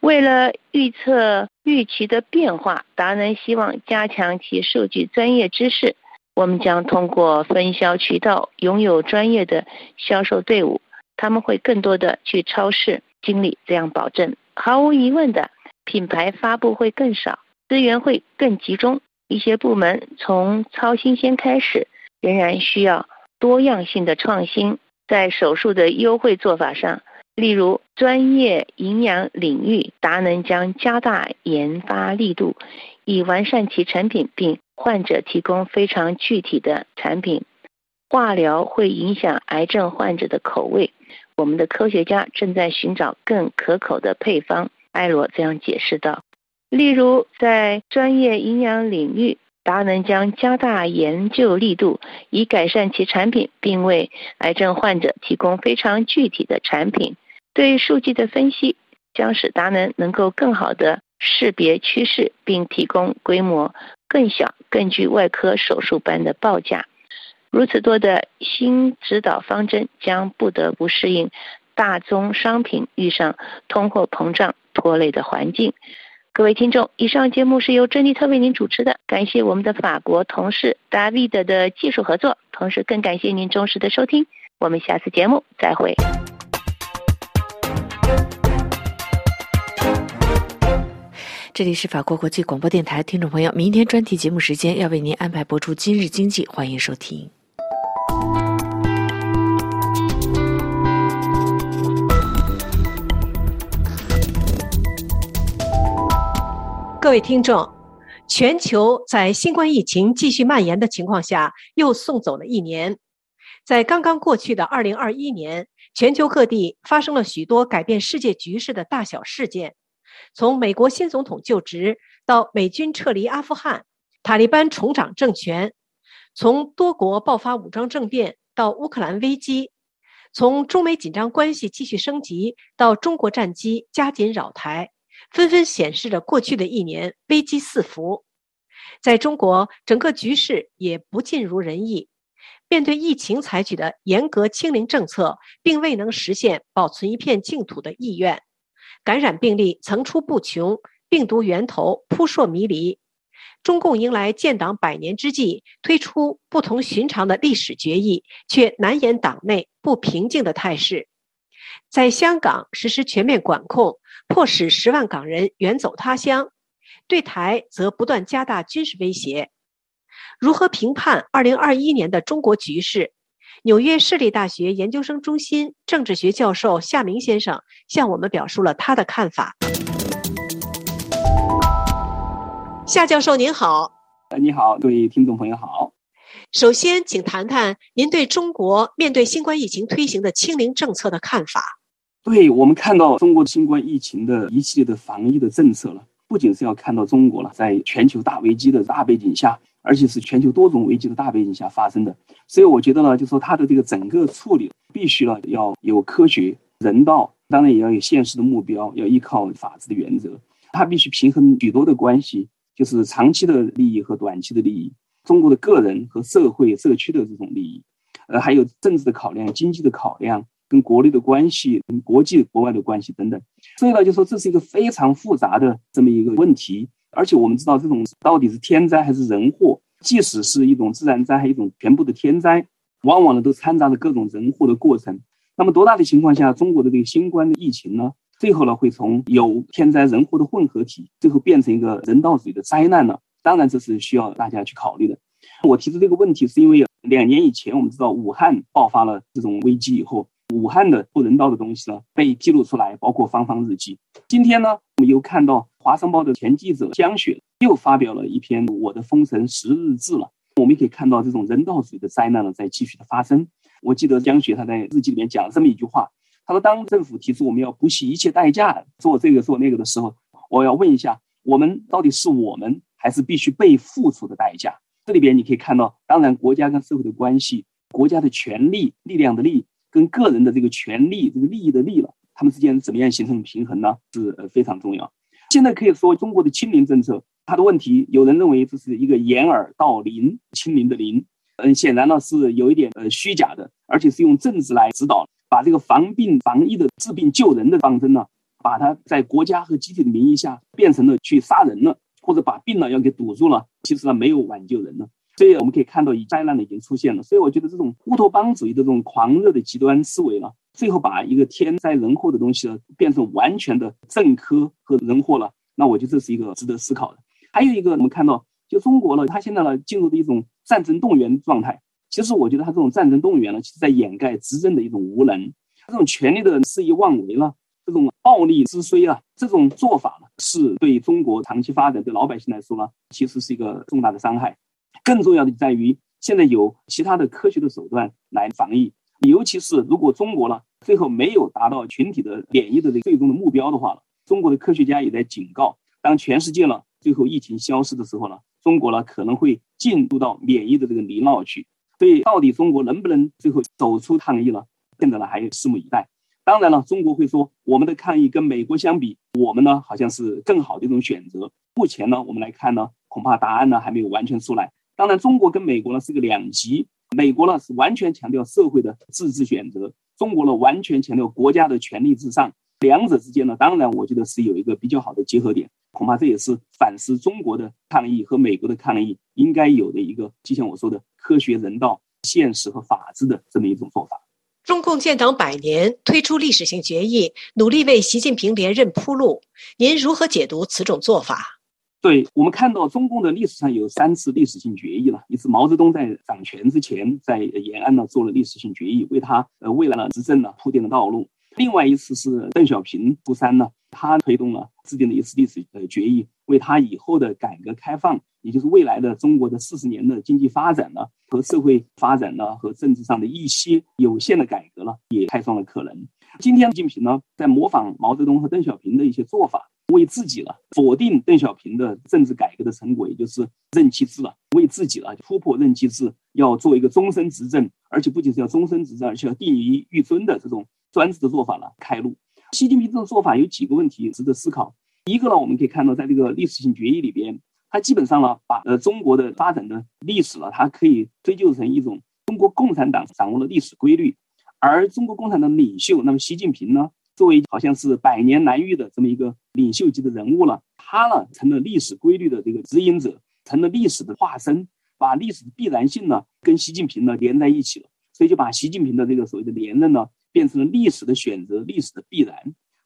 为了预测预期的变化，达人希望加强其数据专业知识。我们将通过分销渠道拥有专业的销售队伍，他们会更多的去超市经理，这样保证。毫无疑问的，品牌发布会更少，资源会更集中。一些部门从超新鲜开始，仍然需要多样性的创新。在手术的优惠做法上。例如，专业营养领域，达能将加大研发力度，以完善其产品，并患者提供非常具体的产品。化疗会影响癌症患者的口味，我们的科学家正在寻找更可口的配方。艾罗这样解释道。例如，在专业营养领域，达能将加大研究力度，以改善其产品，并为癌症患者提供非常具体的产品。对数据的分析将使达能能够更好地识别趋势，并提供规模更小、更具外科手术般的报价。如此多的新指导方针将不得不适应大宗商品遇上通货膨胀拖累的环境。各位听众，以上节目是由珍妮特为您主持的，感谢我们的法国同事 David 的技术合作，同时更感谢您忠实的收听。我们下次节目再会。这里是法国国际广播电台，听众朋友，明天专题节目时间要为您安排播出《今日经济》，欢迎收听。各位听众，全球在新冠疫情继续蔓延的情况下，又送走了一年。在刚刚过去的二零二一年，全球各地发生了许多改变世界局势的大小事件。从美国新总统就职到美军撤离阿富汗，塔利班重掌政权；从多国爆发武装政变到乌克兰危机；从中美紧张关系继续升级到中国战机加紧扰台，纷纷显示着过去的一年危机四伏。在中国，整个局势也不尽如人意。面对疫情采取的严格清零政策，并未能实现保存一片净土的意愿。感染病例层出不穷，病毒源头扑朔迷离。中共迎来建党百年之际，推出不同寻常的历史决议，却难掩党内不平静的态势。在香港实施全面管控，迫使十万港人远走他乡；对台则不断加大军事威胁。如何评判二零二一年的中国局势？纽约市立大学研究生中心政治学教授夏明先生向我们表述了他的看法。夏教授您好，你好，各位听众朋友好。首先，请谈谈您对中国面对新冠疫情推行的清零政策的看法。对我们看到中国新冠疫情的一系列的防疫的政策了，不仅是要看到中国了，在全球大危机的大背景下。而且是全球多种危机的大背景下发生的，所以我觉得呢，就说它的这个整个处理必须呢要有科学、人道，当然也要有现实的目标，要依靠法治的原则。它必须平衡许多的关系，就是长期的利益和短期的利益，中国的个人和社会社区的这种利益，呃，还有政治的考量、经济的考量、跟国内的关系、跟国际国外的关系等等。所以呢，就说这是一个非常复杂的这么一个问题。而且我们知道，这种到底是天灾还是人祸？即使是一种自然灾害，一种全部的天灾，往往呢都掺杂着各种人祸的过程。那么多大的情况下，中国的这个新冠的疫情呢，最后呢会从有天灾人祸的混合体，最后变成一个人道主义的灾难呢？当然，这是需要大家去考虑的。我提出这个问题，是因为两年以前我们知道武汉爆发了这种危机以后。武汉的不人道的东西呢，被记录出来，包括方方日记。今天呢，我们又看到《华商报》的前记者江雪又发表了一篇《我的封城十日志》了。我们可以看到这种人道主义的灾难呢，在继续的发生。我记得江雪他在日记里面讲了这么一句话，他说：“当政府提出我们要不惜一切代价做这个做那个的时候，我要问一下，我们到底是我们，还是必须被付出的代价？”这里边你可以看到，当然国家跟社会的关系，国家的权力、力量的力。跟个人的这个权利、这个利益的利了，他们之间怎么样形成平衡呢？是呃非常重要。现在可以说，中国的清零政策，它的问题，有人认为这是一个掩耳盗铃，清零的零，嗯，显然呢是有一点呃虚假的，而且是用政治来指导，把这个防病防疫的治病救人的方针呢，把它在国家和集体的名义下变成了去杀人了，或者把病呢要给堵住了，其实呢没有挽救人了。所以我们可以看到，以灾难呢已经出现了。所以我觉得这种乌托邦主义的这种狂热的极端思维呢，最后把一个天灾人祸的东西呢变成完全的政科和人祸了。那我觉得这是一个值得思考的。还有一个，我们看到，就中国呢，它现在呢进入的一种战争动员状态。其实我觉得它这种战争动员呢，其实在掩盖执政的一种无能。这种权力的肆意妄为了，这种暴力之衰啊，这种做法呢，是对中国长期发展、对老百姓来说呢，其实是一个重大的伤害。更重要的在于，现在有其他的科学的手段来防疫，尤其是如果中国呢最后没有达到群体的免疫的这最终的目标的话，中国的科学家也在警告，当全世界呢最后疫情消失的时候呢，中国呢可能会进入到免疫的这个泥淖去。所以，到底中国能不能最后走出抗疫呢？现在呢还拭目以待。当然了，中国会说我们的抗疫跟美国相比，我们呢好像是更好的一种选择。目前呢，我们来看呢，恐怕答案呢还没有完全出来。当然，中国跟美国呢是个两极，美国呢是完全强调社会的自治选择，中国呢完全强调国家的权力至上。两者之间呢，当然我觉得是有一个比较好的结合点，恐怕这也是反思中国的抗疫和美国的抗疫应该有的一个，就像我说的科学、人道、现实和法治的这么一种做法。中共建党百年，推出历史性决议，努力为习近平连任铺路，您如何解读此种做法？对我们看到中共的历史上有三次历史性决议了，一次毛泽东在掌权之前在延安呢做了历史性决议，为他呃未来的执政呢铺垫了道路；另外一次是邓小平出山呢，他推动了制定了一次历史呃决议，为他以后的改革开放，也就是未来的中国的四十年的经济发展呢和社会发展呢和政治上的一些有限的改革呢，也开创了可能。今天习近平呢在模仿毛泽东和邓小平的一些做法。为自己了，否定邓小平的政治改革的成果，也就是任期制了。为自己了，突破任期制，要做一个终身执政，而且不仅是要终身执政，而且要定于一尊的这种专制的做法了，开路。习近平这种做法有几个问题值得思考。一个呢，我们可以看到，在这个历史性决议里边，他基本上呢，把呃中国的发展的历史呢，它可以追究成一种中国共产党掌握了历史规律，而中国共产党领袖，那么习近平呢？作为好像是百年难遇的这么一个领袖级的人物了，他呢成了历史规律的这个指引者，成了历史的化身，把历史的必然性呢跟习近平呢连在一起了，所以就把习近平的这个所谓的连任呢变成了历史的选择，历史的必然。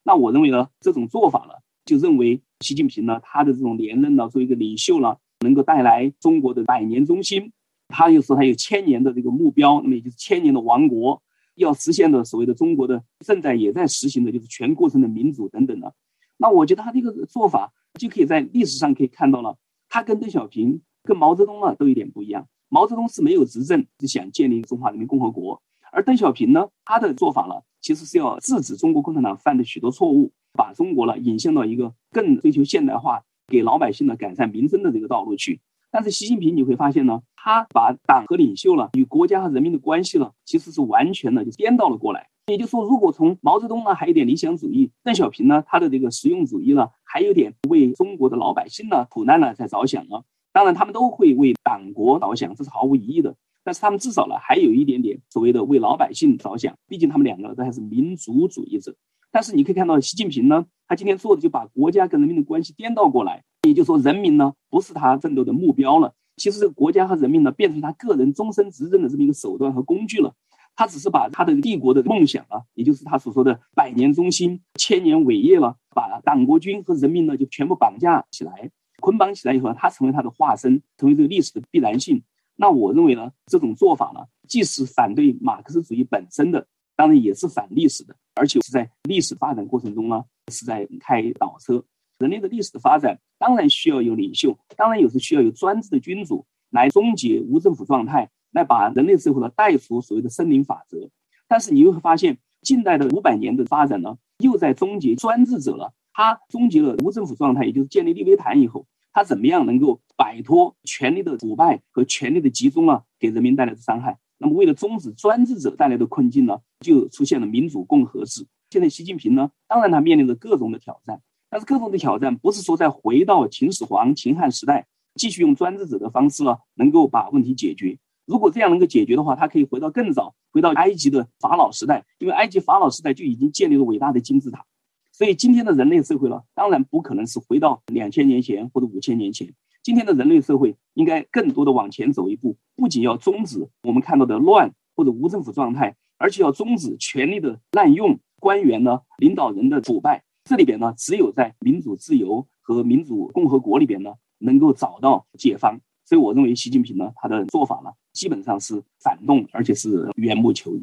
那我认为呢，这种做法呢，就认为习近平呢他的这种连任呢，作为一个领袖呢，能够带来中国的百年中兴，他又说他有千年的这个目标，那么也就是千年的亡国。要实现的所谓的中国的正在也在实行的就是全过程的民主等等的，那我觉得他这个做法就可以在历史上可以看到了，他跟邓小平、跟毛泽东呢都有点不一样。毛泽东是没有执政，是想建立中华人民共和国，而邓小平呢，他的做法呢，其实是要制止中国共产党犯的许多错误，把中国呢引向到一个更追求现代化、给老百姓呢改善民生的这个道路去。但是习近平你会发现呢，他把党和领袖了与国家和人民的关系了，其实是完全的就颠倒了过来。也就是说，如果从毛泽东呢还有点理想主义，邓小平呢他的这个实用主义呢还有点为中国的老百姓呢苦难呢在着想呢。当然他们都会为党国着想，这是毫无疑义的。但是他们至少呢还有一点点所谓的为老百姓着想，毕竟他们两个都还是民族主义者。但是你可以看到，习近平呢，他今天做的就把国家跟人民的关系颠倒过来，也就是说，人民呢不是他奋斗的目标了。其实这个国家和人民呢，变成他个人终身执政的这么一个手段和工具了。他只是把他的帝国的梦想啊，也就是他所说的百年中兴、千年伟业了，把党国军和人民呢就全部绑架起来、捆绑起来以后，他成为他的化身，成为这个历史的必然性。那我认为呢，这种做法呢，既是反对马克思主义本身的。当然也是反历史的，而且是在历史发展过程中呢，是在开倒车。人类的历史的发展当然需要有领袖，当然有时需要有专制的君主来终结无政府状态，来把人类社会呢带出所谓的森林法则。但是你又会发现，近代的五百年的发展呢，又在终结专制者了。他终结了无政府状态，也就是建立利维坦以后，他怎么样能够摆脱权力的腐败和权力的集中啊，给人民带来的伤害？那么，为了终止专制者带来的困境呢，就出现了民主共和制。现在，习近平呢，当然他面临着各种的挑战，但是各种的挑战不是说再回到秦始皇、秦汉时代，继续用专制者的方式呢，能够把问题解决。如果这样能够解决的话，它可以回到更早，回到埃及的法老时代，因为埃及法老时代就已经建立了伟大的金字塔。所以今天的人类社会呢，当然不可能是回到两千年前或者五千年前。今天的人类社会应该更多的往前走一步，不仅要终止我们看到的乱或者无政府状态，而且要终止权力的滥用、官员呢、领导人的腐败。这里边呢，只有在民主自由和民主共和国里边呢，能够找到解方。所以我认为，习近平呢，他的做法呢，基本上是反动，而且是缘木求鱼。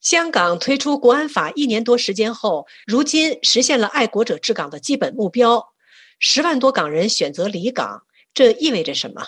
香港推出国安法一年多时间后，如今实现了爱国者治港的基本目标，十万多港人选择离港，这意味着什么？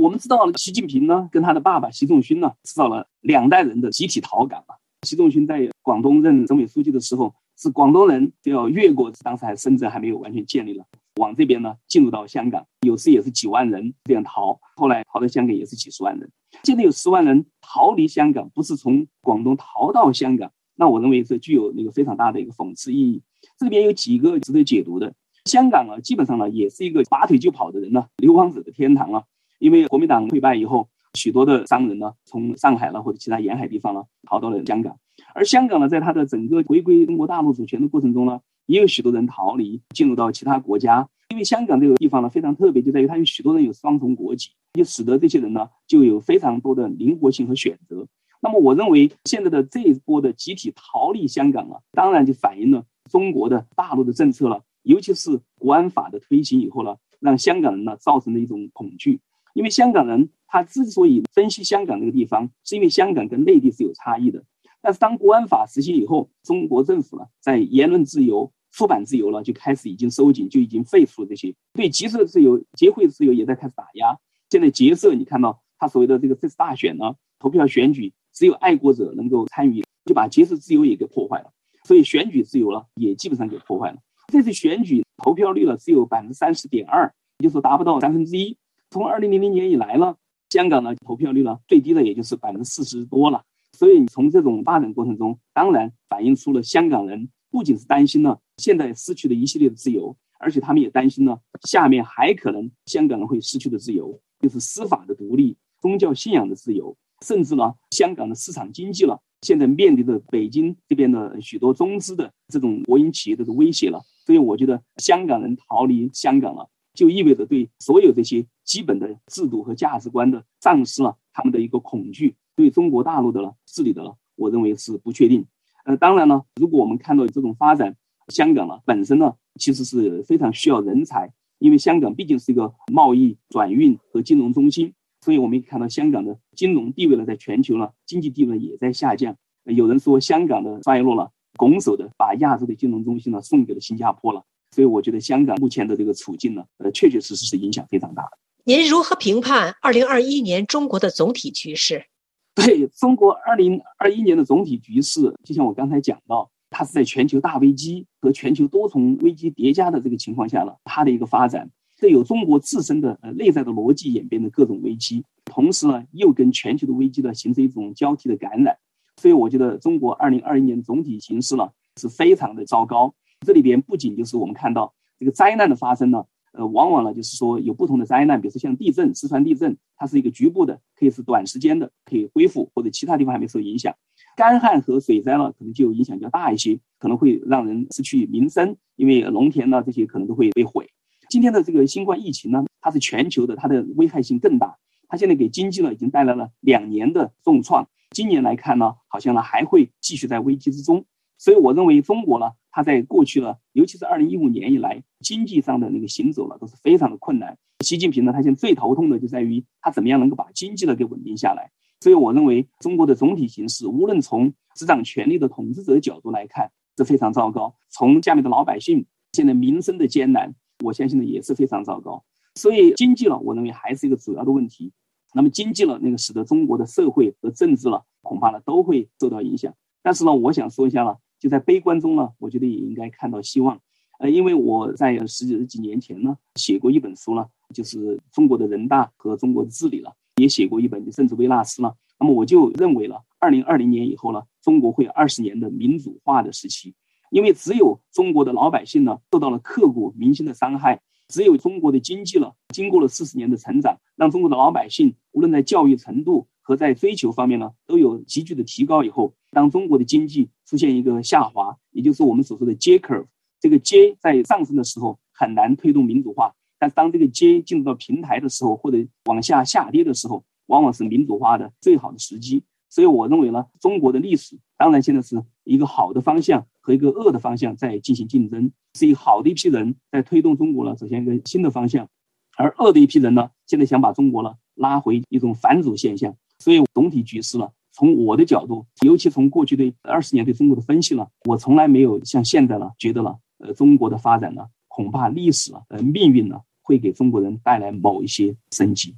我们知道，习近平呢，跟他的爸爸习仲勋呢，制造了两代人的集体逃港啊。习仲勋在广东任省委书记的时候，是广东人就要越过，当时还深圳还没有完全建立了。往这边呢，进入到香港，有时也是几万人这样逃，后来逃到香港也是几十万人。现在有十万人逃离香港，不是从广东逃到香港，那我认为是具有那个非常大的一个讽刺意义。这里边有几个值得解读的。香港啊，基本上呢也是一个拔腿就跑的人呢，流亡者的天堂了。因为国民党溃败以后，许多的商人呢，从上海了或者其他沿海地方呢，逃到了香港。而香港呢，在它的整个回归中国大陆主权的过程中呢。也有许多人逃离，进入到其他国家。因为香港这个地方呢非常特别，就在于它有许多人有双重国籍，就使得这些人呢就有非常多的灵活性和选择。那么，我认为现在的这一波的集体逃离香港啊，当然就反映了中国的大陆的政策了，尤其是国安法的推行以后呢，让香港人呢造成了一种恐惧。因为香港人他之所以分析香港这个地方，是因为香港跟内地是有差异的。但是当国安法实行以后，中国政府呢，在言论自由、出版自由呢，就开始已经收紧，就已经废除了这些对集社自由、集会自由也在开始打压。现在结社，你看到他所谓的这个这次大选呢，投票选举只有爱国者能够参与，就把结社自由也给破坏了。所以选举自由了也基本上给破坏了。这次选举投票率呢只有百分之三十点二，也就是达不到三分之一。从二零零零年以来呢，香港呢投票率呢最低的也就是百分之四十多了。所以，从这种发展过程中，当然反映出了香港人不仅是担心了现在失去的一系列的自由，而且他们也担心呢，下面还可能香港人会失去的自由，就是司法的独立、宗教信仰的自由，甚至呢，香港的市场经济了，现在面临着北京这边的许多中资的这种国营企业的威胁了。所以，我觉得香港人逃离香港了，就意味着对所有这些基本的制度和价值观的丧失了他们的一个恐惧。对中国大陆的了治理的了，我认为是不确定。呃，当然呢，如果我们看到这种发展，香港呢本身呢其实是非常需要人才，因为香港毕竟是一个贸易转运和金融中心，所以我们看到香港的金融地位呢在全球呢经济地位也在下降。有人说香港的衰落了，拱手的把亚洲的金融中心呢送给了新加坡了。所以我觉得香港目前的这个处境呢，呃，确确实实是影响非常大的。您如何评判二零二一年中国的总体局势？对中国二零二一年的总体局势，就像我刚才讲到，它是在全球大危机和全球多重危机叠加的这个情况下呢，它的一个发展，这有中国自身的呃内在的逻辑演变的各种危机，同时呢又跟全球的危机呢形成一种交替的感染，所以我觉得中国二零二一年总体形势呢是非常的糟糕。这里边不仅就是我们看到这个灾难的发生呢。呃，往往呢，就是说有不同的灾难，比如说像地震、四川地震，它是一个局部的，可以是短时间的，可以恢复，或者其他地方还没受影响。干旱和水灾呢，可能就影响较大一些，可能会让人失去民生，因为农田呢这些可能都会被毁。今天的这个新冠疫情呢，它是全球的，它的危害性更大，它现在给经济呢已经带来了两年的重创，今年来看呢，好像呢还会继续在危机之中。所以我认为中国呢。他在过去呢，尤其是二零一五年以来，经济上的那个行走呢，都是非常的困难。习近平呢，他现在最头痛的就在于他怎么样能够把经济呢给稳定下来。所以我认为中国的总体形势，无论从执掌权力的统治者角度来看，是非常糟糕；从下面的老百姓现在民生的艰难，我相信呢也是非常糟糕。所以经济呢，我认为还是一个主要的问题。那么经济了，那个使得中国的社会和政治了，恐怕呢都会受到影响。但是呢，我想说一下了。就在悲观中呢，我觉得也应该看到希望，呃，因为我在十几十几年前呢写过一本书呢，就是中国的人大和中国的治理了，也写过一本政治微纳斯了。那么我就认为了，二零二零年以后呢，中国会有二十年的民主化的时期，因为只有中国的老百姓呢受到了刻骨铭心的伤害，只有中国的经济了经过了四十年的成长，让中国的老百姓无论在教育程度和在追求方面呢都有急剧的提高以后，当中国的经济出现一个下滑，也就是我们所说的 J curve，这个 J 在上升的时候很难推动民主化，但当这个 J 进入到平台的时候，或者往下下跌的时候，往往是民主化的最好的时机。所以我认为呢，中国的历史当然现在是一个好的方向和一个恶的方向在进行竞争，是以好的一批人在推动中国呢走向一个新的方向，而恶的一批人呢现在想把中国呢拉回一种反祖现象。所以总体局势呢，从我的角度，尤其从过去对二十年对中国的分析呢，我从来没有像现在呢觉得呢，呃，中国的发展呢，恐怕历史啊，呃，命运呢，会给中国人带来某一些升级。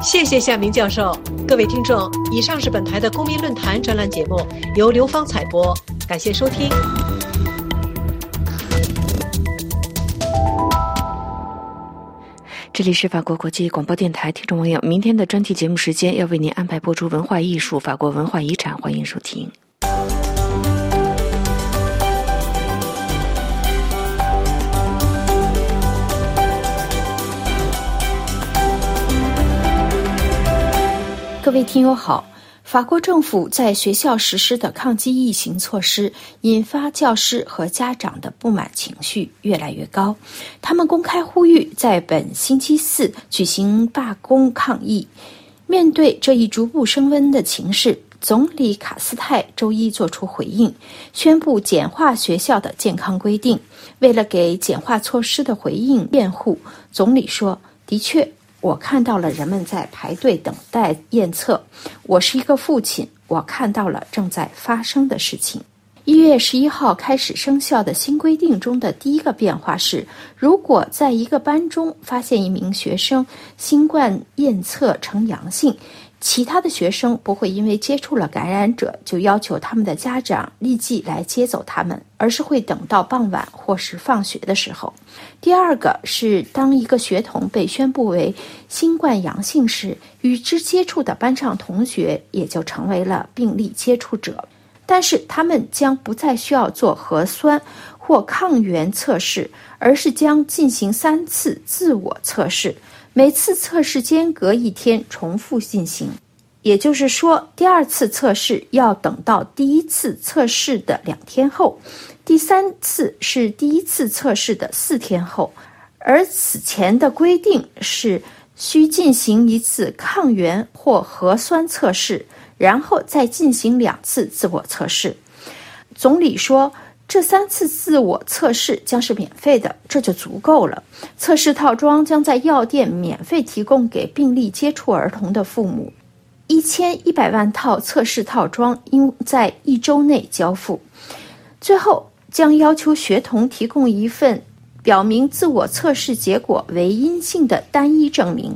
谢谢夏明教授，各位听众，以上是本台的公民论坛专栏节目，由刘芳采播，感谢收听。这里是法国国际广播电台，听众朋友，明天的专题节目时间要为您安排播出文化艺术、法国文化遗产，欢迎收听。各位听友好。法国政府在学校实施的抗击疫情措施，引发教师和家长的不满情绪越来越高。他们公开呼吁在本星期四举行罢工抗议。面对这一逐步升温的情势，总理卡斯泰周一作出回应，宣布简化学校的健康规定。为了给简化措施的回应辩护，总理说：“的确。”我看到了人们在排队等待验测。我是一个父亲，我看到了正在发生的事情。一月十一号开始生效的新规定中的第一个变化是：如果在一个班中发现一名学生新冠验测呈阳性。其他的学生不会因为接触了感染者就要求他们的家长立即来接走他们，而是会等到傍晚或是放学的时候。第二个是，当一个学童被宣布为新冠阳性时，与之接触的班上同学也就成为了病例接触者，但是他们将不再需要做核酸或抗原测试，而是将进行三次自我测试。每次测试间隔一天重复进行，也就是说，第二次测试要等到第一次测试的两天后，第三次是第一次测试的四天后。而此前的规定是需进行一次抗原或核酸测试，然后再进行两次自我测试。总理说。这三次自我测试将是免费的，这就足够了。测试套装将在药店免费提供给病例接触儿童的父母。一千一百万套测试套装应在一周内交付。最后，将要求学童提供一份表明自我测试结果为阴性的单一证明，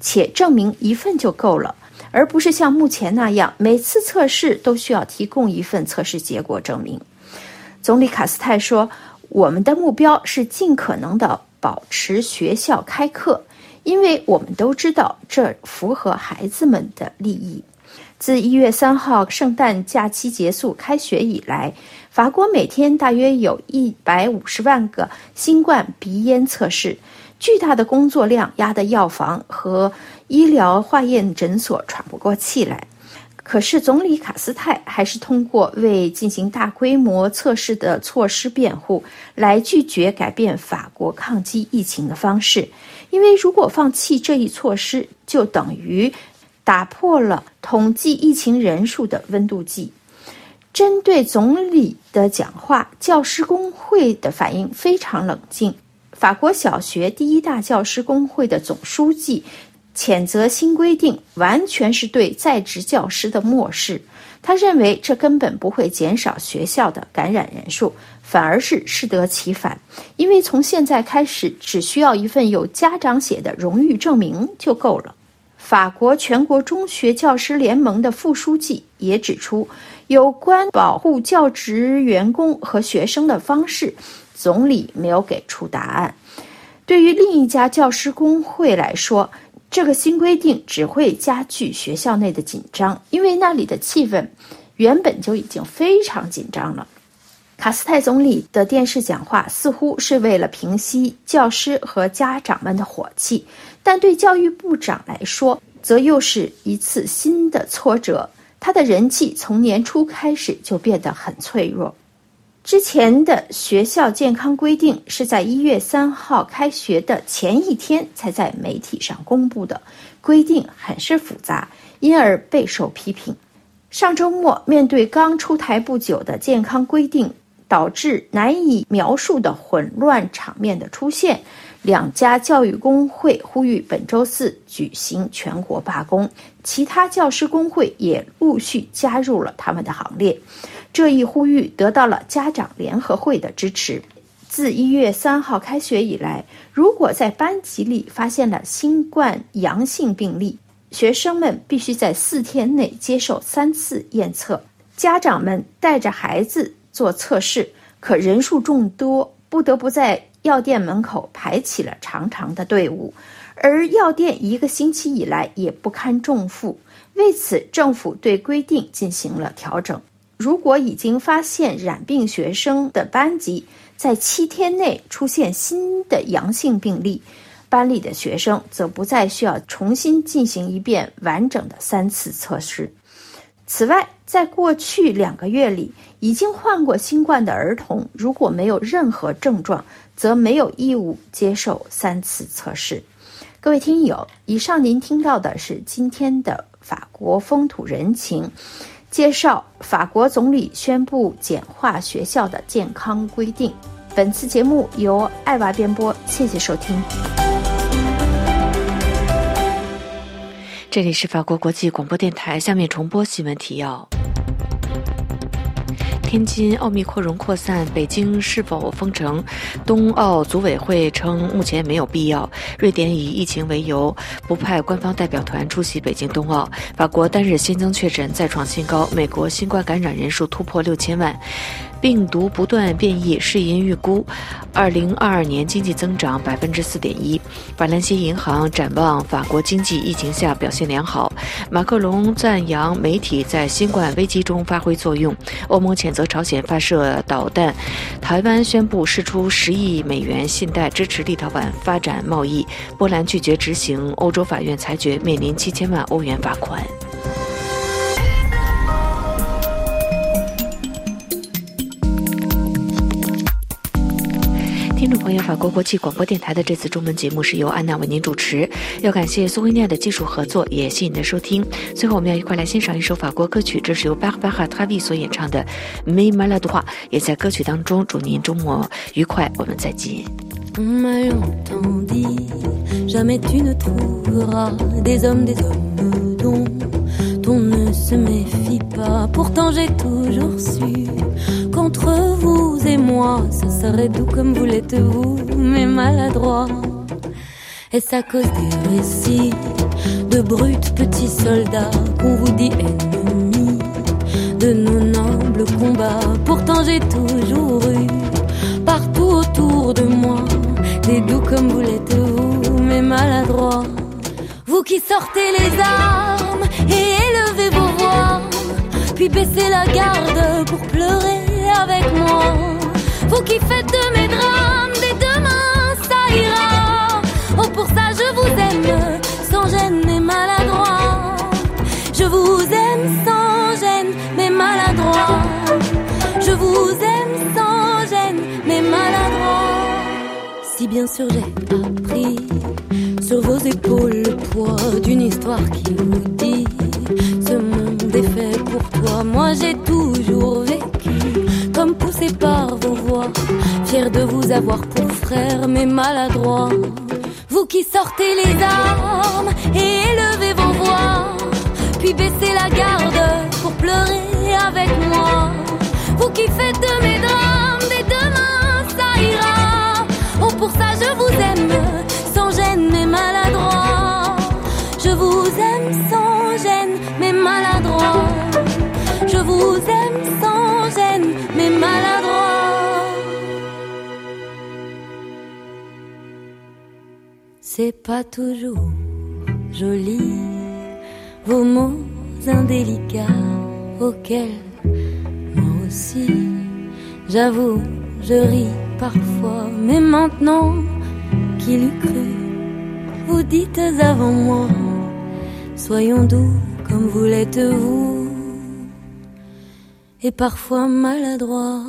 且证明一份就够了，而不是像目前那样每次测试都需要提供一份测试结果证明。总理卡斯泰说：“我们的目标是尽可能的保持学校开课，因为我们都知道这符合孩子们的利益。”自一月三号圣诞假期结束开学以来，法国每天大约有一百五十万个新冠鼻咽测试，巨大的工作量压得药房和医疗化验诊所喘不过气来。可是，总理卡斯泰还是通过为进行大规模测试的措施辩护，来拒绝改变法国抗击疫情的方式。因为如果放弃这一措施，就等于打破了统计疫情人数的温度计。针对总理的讲话，教师工会的反应非常冷静。法国小学第一大教师工会的总书记。谴责新规定完全是对在职教师的漠视。他认为这根本不会减少学校的感染人数，反而是适得其反。因为从现在开始，只需要一份有家长写的荣誉证明就够了。法国全国中学教师联盟的副书记也指出，有关保护教职员工和学生的方式，总理没有给出答案。对于另一家教师工会来说，这个新规定只会加剧学校内的紧张，因为那里的气氛原本就已经非常紧张了。卡斯泰总理的电视讲话似乎是为了平息教师和家长们的火气，但对教育部长来说，则又是一次新的挫折。他的人气从年初开始就变得很脆弱。之前的学校健康规定是在一月三号开学的前一天才在媒体上公布的，规定很是复杂，因而备受批评。上周末，面对刚出台不久的健康规定，导致难以描述的混乱场面的出现。两家教育工会呼吁本周四举行全国罢工，其他教师工会也陆续加入了他们的行列。这一呼吁得到了家长联合会的支持。自一月三号开学以来，如果在班级里发现了新冠阳性病例，学生们必须在四天内接受三次验测。家长们带着孩子做测试，可人数众多，不得不在。药店门口排起了长长的队伍，而药店一个星期以来也不堪重负。为此，政府对规定进行了调整。如果已经发现染病学生的班级在七天内出现新的阳性病例，班里的学生则不再需要重新进行一遍完整的三次测试。此外，在过去两个月里，已经患过新冠的儿童如果没有任何症状，则没有义务接受三次测试。各位听友，以上您听到的是今天的法国风土人情，介绍法国总理宣布简化学校的健康规定。本次节目由爱娃编播，谢谢收听。这里是法国国际广播电台，下面重播新闻提要。天津奥密克戎扩散，北京是否封城？冬奥组委会称目前没有必要。瑞典以疫情为由不派官方代表团出席北京冬奥。法国单日新增确诊再创新高，美国新冠感染人数突破六千万。病毒不断变异，世银预估，二零二二年经济增长百分之四点一。法兰西银行展望法国经济疫情下表现良好。马克龙赞扬媒体在新冠危机中发挥作用。欧盟谴责朝鲜发射导弹。台湾宣布释出十亿美元信贷支持立陶宛发展贸易。波兰拒绝执行欧洲法院裁决，面临七千万欧元罚款。听众朋友，法国国际广播电台的这次中文节目是由安娜为您主持，要感谢苏维尼亚的技术合作，也谢谢您的收听。最后，我们要一块来欣赏一首法国歌曲，这是由巴赫巴哈塔维所演唱的《Me m a l a d o 也在歌曲当中祝您周末愉快，我们再见。Qu'entre vous et moi, ça serait doux comme vous l'êtes vous, mais maladroit. Est-ce à cause des récits de brutes petits soldats qu'on vous dit ennemis de nos nobles combats? Pourtant j'ai toujours eu partout autour de moi des doux comme vous l'êtes vous, mais maladroit. Vous qui sortez les armes et élevez vos voix, puis baissez la garde pour pleurer avec moi. Vous qui faites de mes drames des demain, ça ira. Oh, pour ça je vous aime, sans gêne mais maladroit. Je vous aime sans gêne mais maladroit. Je vous aime sans gêne mais maladroit. Si bien sûr j'ai appris sur vos épaules le poids d'une histoire qui vous dit Ce monde est fait pour toi. Moi j'ai toujours vécu poussé par vos voix, fier de vous avoir pour frère, mais maladroit. Vous qui sortez les armes et élevez vos voix, puis baissez la garde pour pleurer avec moi. Vous qui faites de mes drames Pas toujours joli, vos mots indélicats auxquels moi aussi, j'avoue, je ris parfois, mais maintenant qu'il eût cru vous dites avant moi Soyons doux comme vous l'êtes vous, et parfois maladroits.